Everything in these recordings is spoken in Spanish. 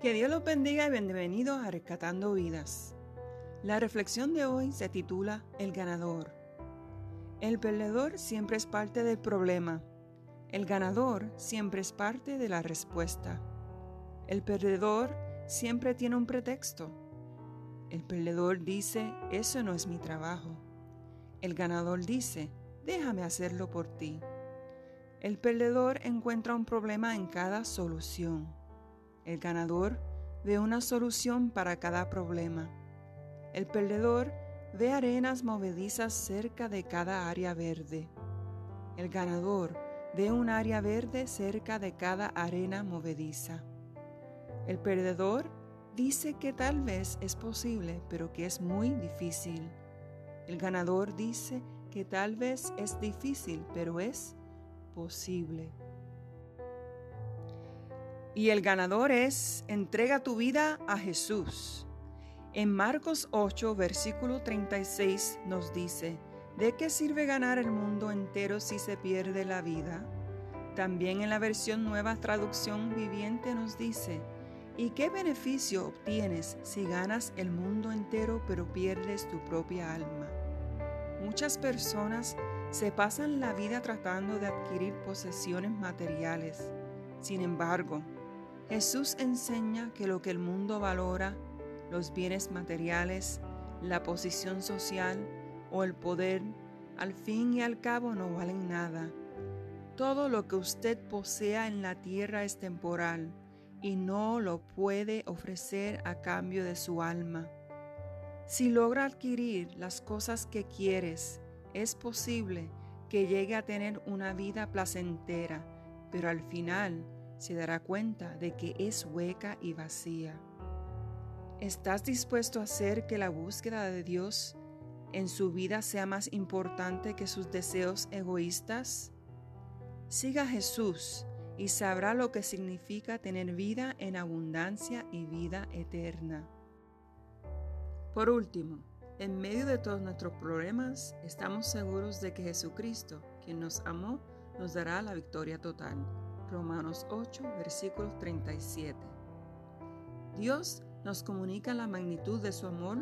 Que Dios los bendiga y bienvenidos a Rescatando Vidas. La reflexión de hoy se titula El ganador. El perdedor siempre es parte del problema. El ganador siempre es parte de la respuesta. El perdedor siempre tiene un pretexto. El perdedor dice, eso no es mi trabajo. El ganador dice, déjame hacerlo por ti. El perdedor encuentra un problema en cada solución. El ganador ve una solución para cada problema. El perdedor ve arenas movedizas cerca de cada área verde. El ganador ve un área verde cerca de cada arena movediza. El perdedor dice que tal vez es posible, pero que es muy difícil. El ganador dice que tal vez es difícil, pero es posible. Y el ganador es, entrega tu vida a Jesús. En Marcos 8, versículo 36 nos dice, ¿de qué sirve ganar el mundo entero si se pierde la vida? También en la versión nueva traducción viviente nos dice, ¿y qué beneficio obtienes si ganas el mundo entero pero pierdes tu propia alma? Muchas personas se pasan la vida tratando de adquirir posesiones materiales. Sin embargo, Jesús enseña que lo que el mundo valora, los bienes materiales, la posición social o el poder, al fin y al cabo no valen nada. Todo lo que usted posea en la tierra es temporal y no lo puede ofrecer a cambio de su alma. Si logra adquirir las cosas que quieres, es posible que llegue a tener una vida placentera, pero al final se dará cuenta de que es hueca y vacía. ¿Estás dispuesto a hacer que la búsqueda de Dios en su vida sea más importante que sus deseos egoístas? Siga a Jesús y sabrá lo que significa tener vida en abundancia y vida eterna. Por último, en medio de todos nuestros problemas, estamos seguros de que Jesucristo, quien nos amó, nos dará la victoria total. Romanos 8, versículos 37. Dios nos comunica la magnitud de su amor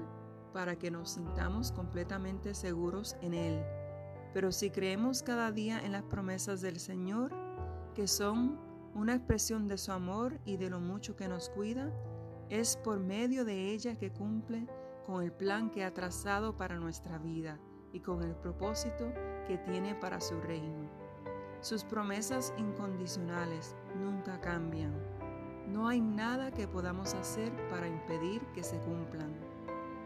para que nos sintamos completamente seguros en Él. Pero si creemos cada día en las promesas del Señor, que son una expresión de su amor y de lo mucho que nos cuida, es por medio de ella que cumple con el plan que ha trazado para nuestra vida y con el propósito que tiene para su reino. Sus promesas incondicionales nunca cambian. No hay nada que podamos hacer para impedir que se cumplan.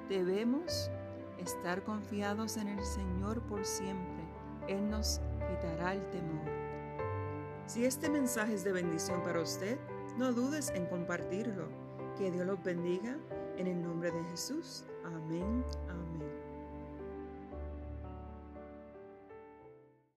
Debemos estar confiados en el Señor por siempre. Él nos quitará el temor. Si este mensaje es de bendición para usted, no dudes en compartirlo. Que Dios los bendiga en el nombre de Jesús. Amén. Amén.